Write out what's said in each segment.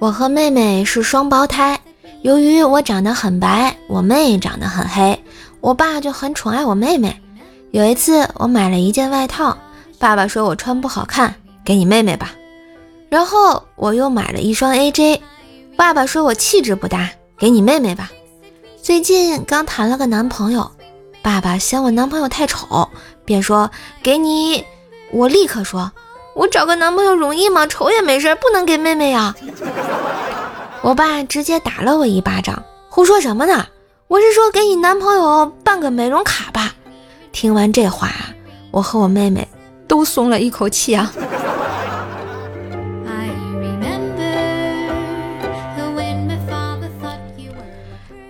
我和妹妹是双胞胎，由于我长得很白，我妹长得很黑，我爸就很宠爱我妹妹。有一次，我买了一件外套，爸爸说我穿不好看，给你妹妹吧。然后我又买了一双 AJ，爸爸说我气质不搭，给你妹妹吧。最近刚谈了个男朋友，爸爸嫌我男朋友太丑，便说给你。我立刻说。我找个男朋友容易吗？丑也没事，不能给妹妹呀。我爸直接打了我一巴掌，胡说什么呢？我是说给你男朋友办个美容卡吧。听完这话，我和我妹妹都松了一口气啊。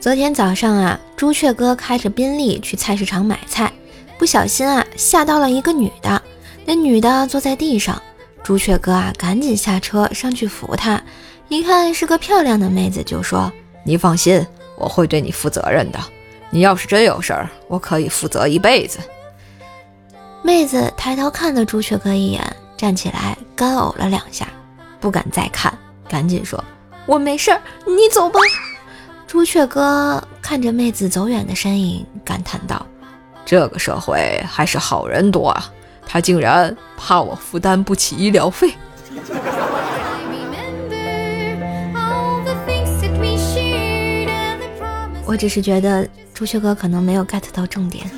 昨天早上啊，朱雀哥开着宾利去菜市场买菜，不小心啊吓到了一个女的。那女的坐在地上，朱雀哥啊，赶紧下车上去扶她。一看是个漂亮的妹子，就说：“你放心，我会对你负责任的。你要是真有事儿，我可以负责一辈子。”妹子抬头看了朱雀哥一眼，站起来干呕了两下，不敢再看，赶紧说：“我没事儿，你走吧。”朱雀哥看着妹子走远的身影，感叹道：“这个社会还是好人多啊。”他竟然怕我负担不起医疗费。我只是觉得朱雀哥可能没有 get 到重点。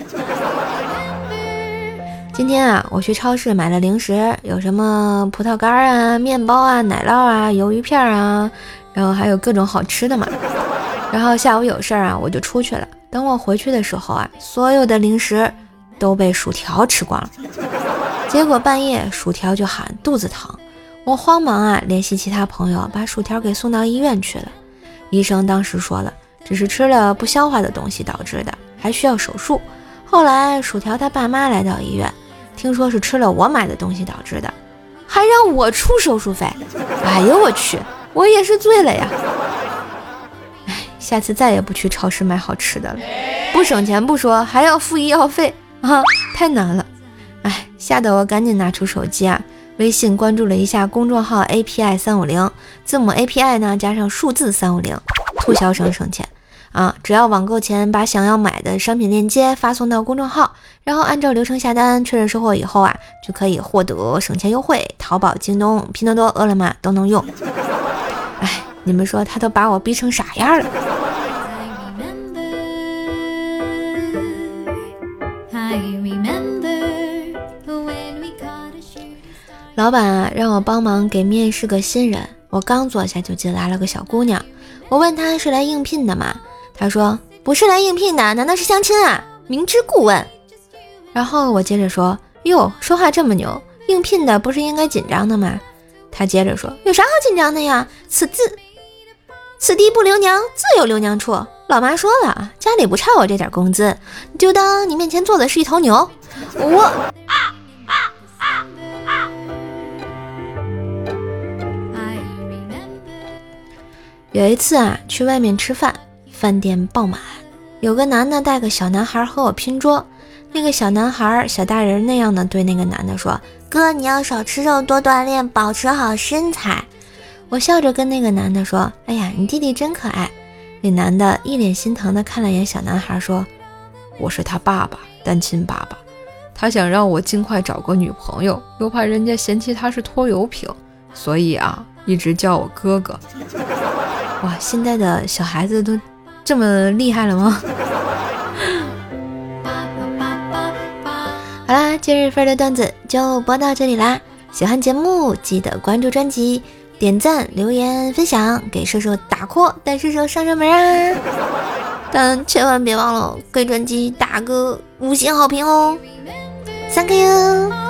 今天啊，我去超市买了零食，有什么葡萄干啊、面包啊、奶酪啊、鱿鱼片啊，然后还有各种好吃的嘛。然后下午有事儿啊，我就出去了。等我回去的时候啊，所有的零食。都被薯条吃光了，结果半夜薯条就喊肚子疼，我慌忙啊联系其他朋友把薯条给送到医院去了。医生当时说了，只是吃了不消化的东西导致的，还需要手术。后来薯条他爸妈来到医院，听说是吃了我买的东西导致的，还让我出手术费。哎呦我去，我也是醉了呀！哎，下次再也不去超市买好吃的了，不省钱不说，还要付医药费。啊，太难了，哎，吓得我赶紧拿出手机啊，微信关注了一下公众号 API 三五零，字母 API 呢加上数字三五零，促销省省钱啊！只要网购前把想要买的商品链接发送到公众号，然后按照流程下单，确认收货以后啊，就可以获得省钱优惠。淘宝、京东、拼多多、饿了么都能用。哎，你们说他都把我逼成啥样了？老板啊，让我帮忙给面试个新人。我刚坐下，就进来了个小姑娘。我问他是来应聘的吗？他说不是来应聘的，难道是相亲啊？明知故问。然后我接着说，哟，说话这么牛，应聘的不是应该紧张的吗？他接着说，有啥好紧张的呀？此字，此地不留娘，自有留娘处。老妈说了，家里不差我这点工资，就当你面前坐的是一头牛。我。有一次啊，去外面吃饭，饭店爆满，有个男的带个小男孩和我拼桌。那个小男孩小大人那样的对那个男的说：“哥，你要少吃肉，多锻炼，保持好身材。”我笑着跟那个男的说：“哎呀，你弟弟真可爱。”那男的一脸心疼的看了眼小男孩，说：“我是他爸爸，单亲爸爸，他想让我尽快找个女朋友，又怕人家嫌弃他是拖油瓶，所以啊，一直叫我哥哥。”哇，现在的小孩子都这么厉害了吗？好啦，今日份的段子就播到这里啦！喜欢节目记得关注专辑、点赞、留言、分享，给射手打 call，带射手上热门啊！但千万别忘了给专辑打个五星好评哦！Thank you。